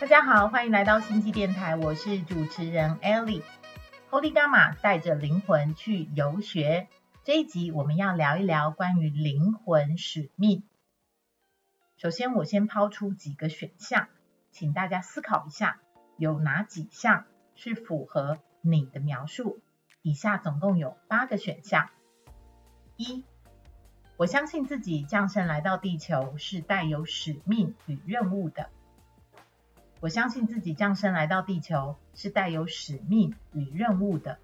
大家好，欢迎来到星际电台，我是主持人 Ellie。Holy Gamma 带着灵魂去游学，这一集我们要聊一聊关于灵魂使命。首先，我先抛出几个选项，请大家思考一下，有哪几项是符合你的描述？以下总共有八个选项。一，我相信自己降生来到地球是带有使命与任务的。我相信自己降生来到地球是带有使命与任务的。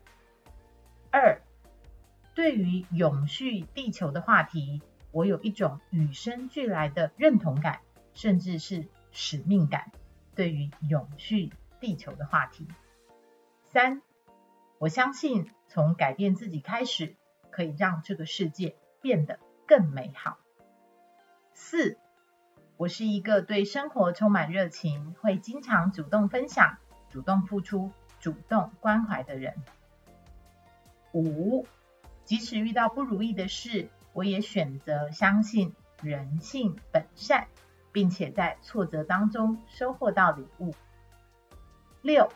二，对于永续地球的话题，我有一种与生俱来的认同感，甚至是使命感。对于永续地球的话题。三，我相信从改变自己开始，可以让这个世界变得更美好。四。我是一个对生活充满热情，会经常主动分享、主动付出、主动关怀的人。五，即使遇到不如意的事，我也选择相信人性本善，并且在挫折当中收获到礼物。六，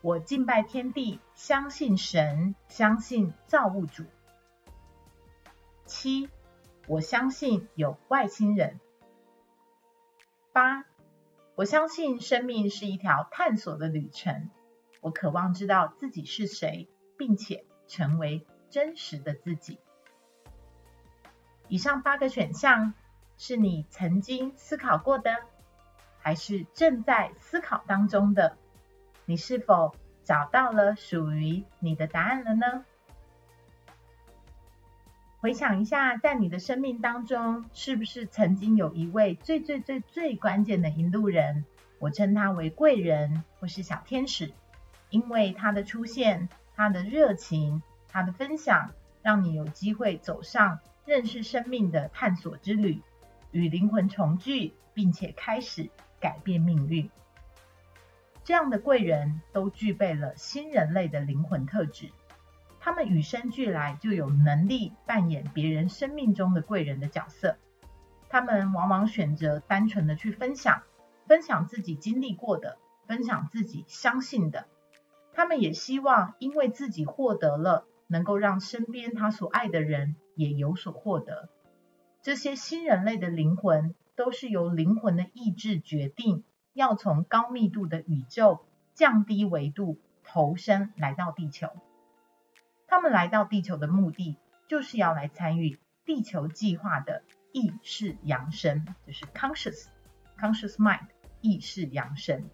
我敬拜天地，相信神，相信造物主。七，我相信有外星人。八，我相信生命是一条探索的旅程。我渴望知道自己是谁，并且成为真实的自己。以上八个选项是你曾经思考过的，还是正在思考当中的？你是否找到了属于你的答案了呢？回想一下，在你的生命当中，是不是曾经有一位最最最最关键的引路人？我称他为贵人或是小天使，因为他的出现、他的热情、他的分享，让你有机会走上认识生命的探索之旅，与灵魂重聚，并且开始改变命运。这样的贵人都具备了新人类的灵魂特质。他们与生俱来就有能力扮演别人生命中的贵人的角色。他们往往选择单纯的去分享，分享自己经历过的，分享自己相信的。他们也希望因为自己获得了，能够让身边他所爱的人也有所获得。这些新人类的灵魂都是由灵魂的意志决定，要从高密度的宇宙降低维度投身来到地球。他们来到地球的目的，就是要来参与地球计划的意识扬升，就是 conscious conscious mind 意识扬升。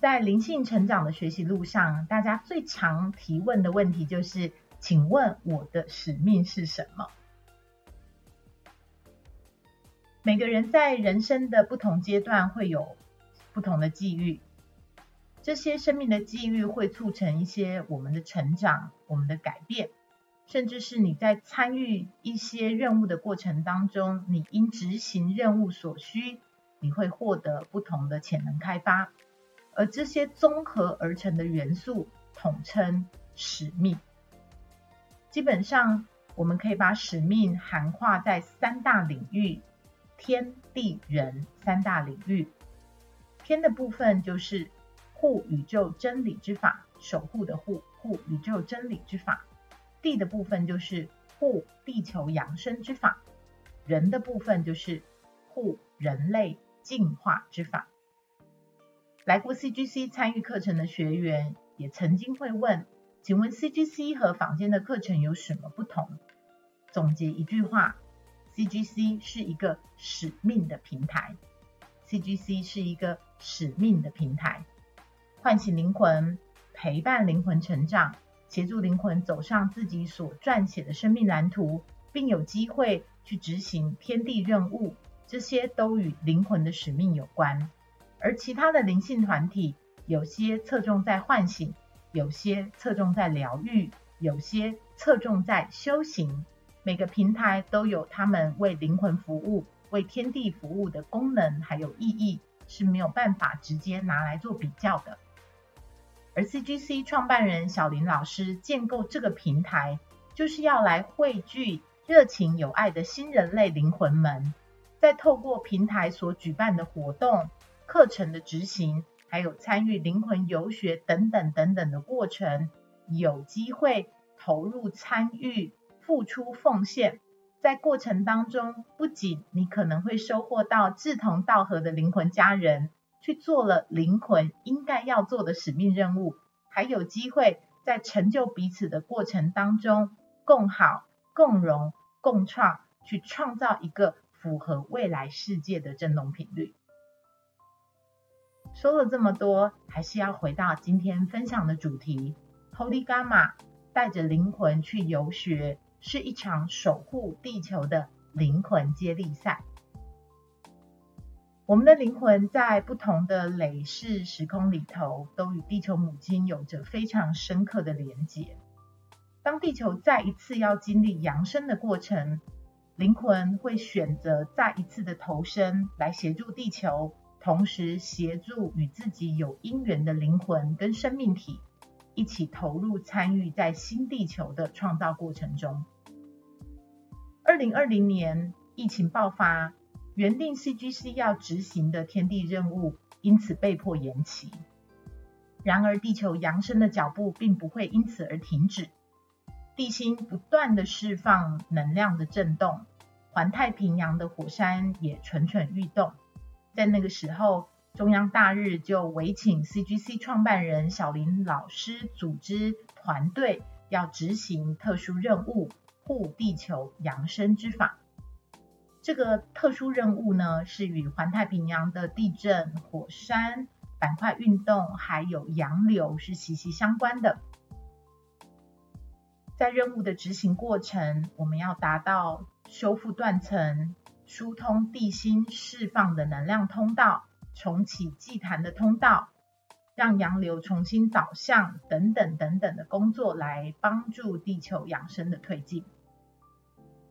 在灵性成长的学习路上，大家最常提问的问题就是：请问我的使命是什么？每个人在人生的不同阶段会有不同的际遇。这些生命的际遇会促成一些我们的成长、我们的改变，甚至是你在参与一些任务的过程当中，你因执行任务所需，你会获得不同的潜能开发，而这些综合而成的元素统称使命。基本上，我们可以把使命涵化在三大领域：天地人三大领域。天的部分就是。护宇宙真理之法，守护的护，护宇宙真理之法。地的部分就是护地球扬升之法，人的部分就是护人类进化之法。来过 CGC 参与课程的学员也曾经会问，请问 CGC 和坊间的课程有什么不同？总结一句话，CGC 是一个使命的平台，CGC 是一个使命的平台。唤醒灵魂，陪伴灵魂成长，协助灵魂走上自己所撰写的生命蓝图，并有机会去执行天地任务，这些都与灵魂的使命有关。而其他的灵性团体，有些侧重在唤醒，有些侧重在疗愈，有些侧重在修行。每个平台都有他们为灵魂服务、为天地服务的功能，还有意义，是没有办法直接拿来做比较的。而 CGC 创办人小林老师建构这个平台，就是要来汇聚热情有爱的新人类灵魂们，在透过平台所举办的活动、课程的执行，还有参与灵魂游学等等等等的过程，有机会投入参与、付出奉献。在过程当中，不仅你可能会收获到志同道合的灵魂家人，去做了灵魂应该要做的使命任务，还有机会在成就彼此的过程当中，共好、共荣、共创，去创造一个符合未来世界的振动频率。说了这么多，还是要回到今天分享的主题：Holy Gamma 带着灵魂去游学。是一场守护地球的灵魂接力赛。我们的灵魂在不同的累世时空里头，都与地球母亲有着非常深刻的连结。当地球再一次要经历扬升的过程，灵魂会选择再一次的投身来协助地球，同时协助与自己有因缘的灵魂跟生命体。一起投入参与在新地球的创造过程中。二零二零年疫情爆发，原定 CGC 要执行的天地任务因此被迫延期。然而，地球扬升的脚步并不会因此而停止，地心不断地释放能量的震动，环太平洋的火山也蠢蠢欲动。在那个时候，中央大日就委请 CGC 创办人小林老师组织团队，要执行特殊任务，护地球扬升之法。这个特殊任务呢，是与环太平洋的地震、火山、板块运动，还有洋流是息息相关的。在任务的执行过程，我们要达到修复断层、疏通地心释放的能量通道。重启祭坛的通道，让洋流重新导向，等等等等的工作，来帮助地球扬升的推进。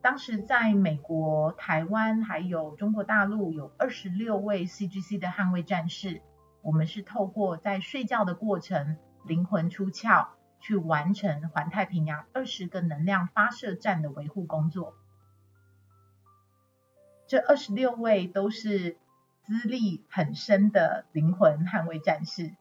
当时在美国、台湾还有中国大陆，有二十六位 CGC 的捍卫战士。我们是透过在睡觉的过程，灵魂出窍，去完成环太平洋二十个能量发射站的维护工作。这二十六位都是。资历很深的灵魂捍卫战士，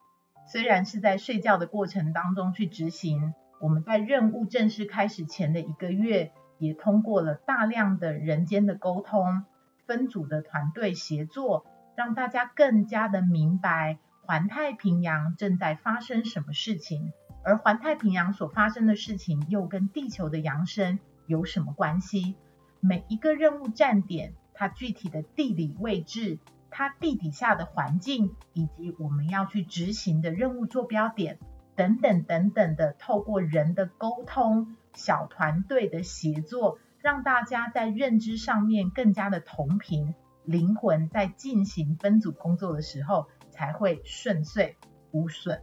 虽然是在睡觉的过程当中去执行，我们在任务正式开始前的一个月，也通过了大量的人间的沟通，分组的团队协作，让大家更加的明白环太平洋正在发生什么事情，而环太平洋所发生的事情又跟地球的扬升有什么关系？每一个任务站点，它具体的地理位置。它地底下的环境，以及我们要去执行的任务坐标点，等等等等的，透过人的沟通、小团队的协作，让大家在认知上面更加的同频，灵魂在进行分组工作的时候才会顺遂无损。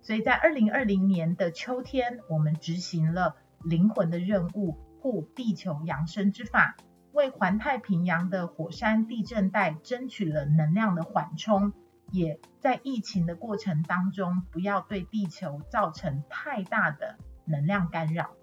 所以在二零二零年的秋天，我们执行了灵魂的任务，护地球扬升之法。为环太平洋的火山地震带争取了能量的缓冲，也在疫情的过程当中，不要对地球造成太大的能量干扰。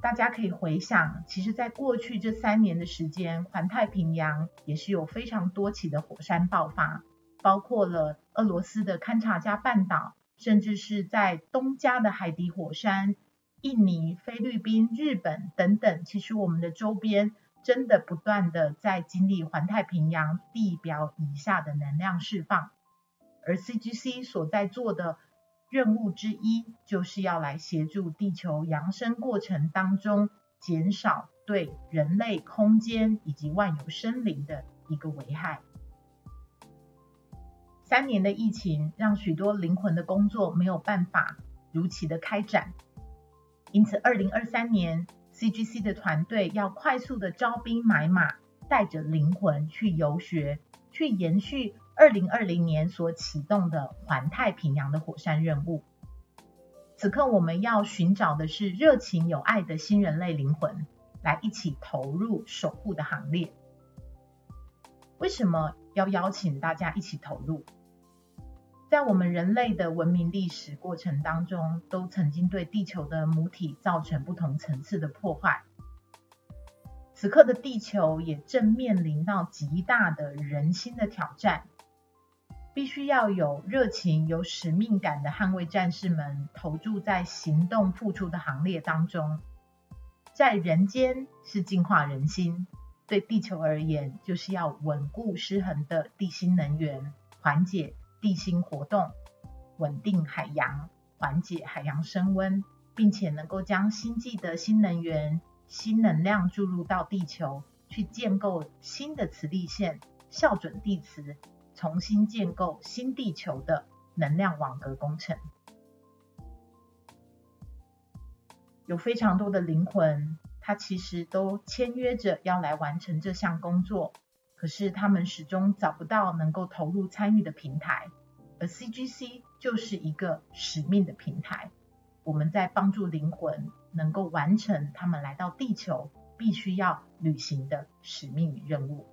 大家可以回想，其实，在过去这三年的时间，环太平洋也是有非常多起的火山爆发，包括了俄罗斯的堪察加半岛，甚至是在东加的海底火山。印尼、菲律宾、日本等等，其实我们的周边真的不断的在经历环太平洋地表以下的能量释放，而 CGC 所在做的任务之一，就是要来协助地球扬升过程当中减少对人类、空间以及万有生灵的一个危害。三年的疫情让许多灵魂的工作没有办法如期的开展。因此，二零二三年 CGC 的团队要快速的招兵买马，带着灵魂去游学，去延续二零二零年所启动的环太平洋的火山任务。此刻，我们要寻找的是热情有爱的新人类灵魂，来一起投入守护的行列。为什么要邀请大家一起投入？在我们人类的文明历史过程当中，都曾经对地球的母体造成不同层次的破坏。此刻的地球也正面临到极大的人心的挑战，必须要有热情、有使命感的捍卫战士们投注在行动付出的行列当中。在人间是净化人心，对地球而言，就是要稳固失衡的地心能源，缓解地心活动，稳定海洋，缓解海洋升温，并且能够将星际的新能源、新能量注入到地球，去建构新的磁力线，校准地磁，重新建构新地球的能量网格工程。有非常多的灵魂，他其实都签约着要来完成这项工作，可是他们始终找不到能够投入参与的平台，而 CGC 就是一个使命的平台。我们在帮助灵魂能够完成他们来到地球必须要履行的使命与任务，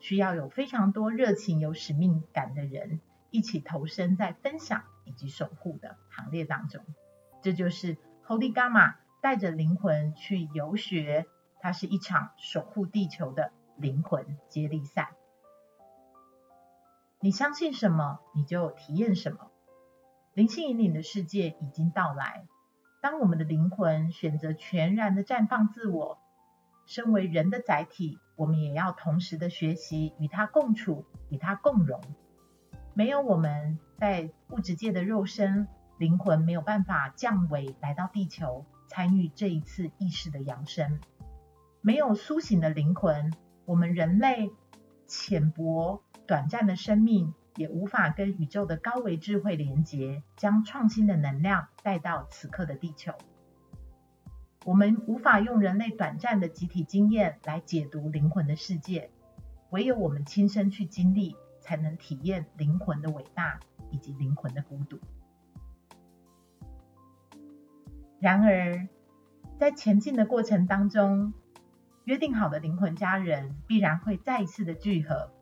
需要有非常多热情、有使命感的人一起投身在分享以及守护的行列当中，这就是。Holy Gamma 带着灵魂去游学，它是一场守护地球的灵魂接力赛。你相信什么，你就体验什么。灵性引领的世界已经到来。当我们的灵魂选择全然的绽放自我，身为人的载体，我们也要同时的学习与它共处，与它共融。没有我们在物质界的肉身。灵魂没有办法降维来到地球，参与这一次意识的扬升。没有苏醒的灵魂，我们人类浅薄短暂的生命也无法跟宇宙的高维智慧连接，将创新的能量带到此刻的地球。我们无法用人类短暂的集体经验来解读灵魂的世界，唯有我们亲身去经历，才能体验灵魂的伟大以及灵魂的孤独。然而，在前进的过程当中，约定好的灵魂家人必然会再一次的聚合。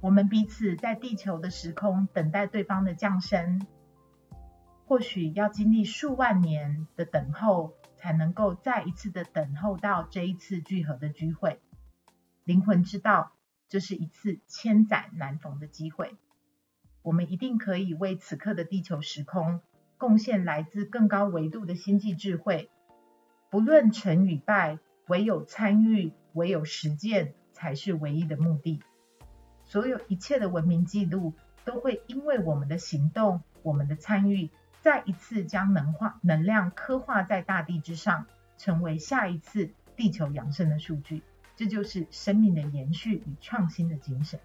我们彼此在地球的时空等待对方的降生，或许要经历数万年的等候，才能够再一次的等候到这一次聚合的聚会。灵魂知道，这是一次千载难逢的机会，我们一定可以为此刻的地球时空。贡献来自更高维度的星际智慧，不论成与败，唯有参与，唯有实践，才是唯一的目的。所有一切的文明记录，都会因为我们的行动，我们的参与，再一次将能化能量刻画在大地之上，成为下一次地球扬升的数据。这就是生命的延续与创新的精神。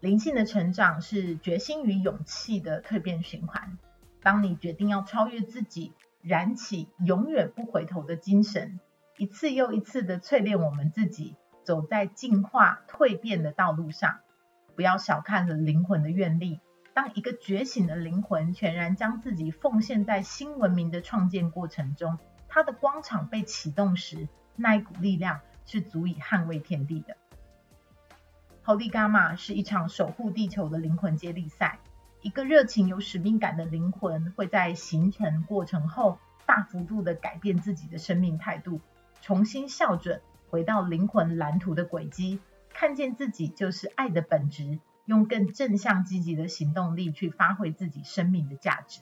灵性的成长是决心与勇气的蜕变循环。当你决定要超越自己，燃起永远不回头的精神，一次又一次的淬炼我们自己，走在进化蜕变的道路上。不要小看了灵魂的愿力。当一个觉醒的灵魂全然将自己奉献在新文明的创建过程中，它的光场被启动时，那一股力量是足以捍卫天地的。Holy Gamma 是一场守护地球的灵魂接力赛。一个热情有使命感的灵魂会在行程过程后大幅度的改变自己的生命态度，重新校准，回到灵魂蓝图的轨迹，看见自己就是爱的本质，用更正向积极的行动力去发挥自己生命的价值。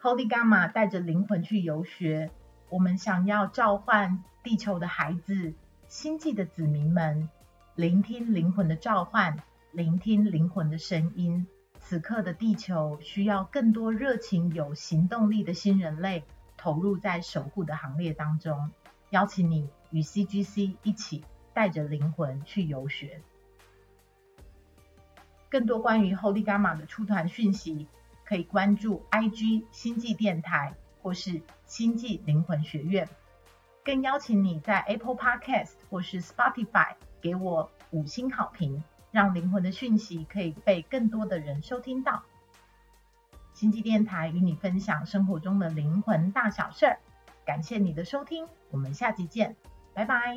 Holy Gamma 带着灵魂去游学。我们想要召唤地球的孩子、星际的子民们，聆听灵魂的召唤，聆听灵魂的声音。此刻的地球需要更多热情、有行动力的新人类投入在守护的行列当中。邀请你与 CGC 一起带着灵魂去游学。更多关于 Holy Gamma 的出团讯息，可以关注 IG 星际电台。或是星际灵魂学院，更邀请你在 Apple Podcast 或是 Spotify 给我五星好评，让灵魂的讯息可以被更多的人收听到。星际电台与你分享生活中的灵魂大小事儿，感谢你的收听，我们下集见，拜拜。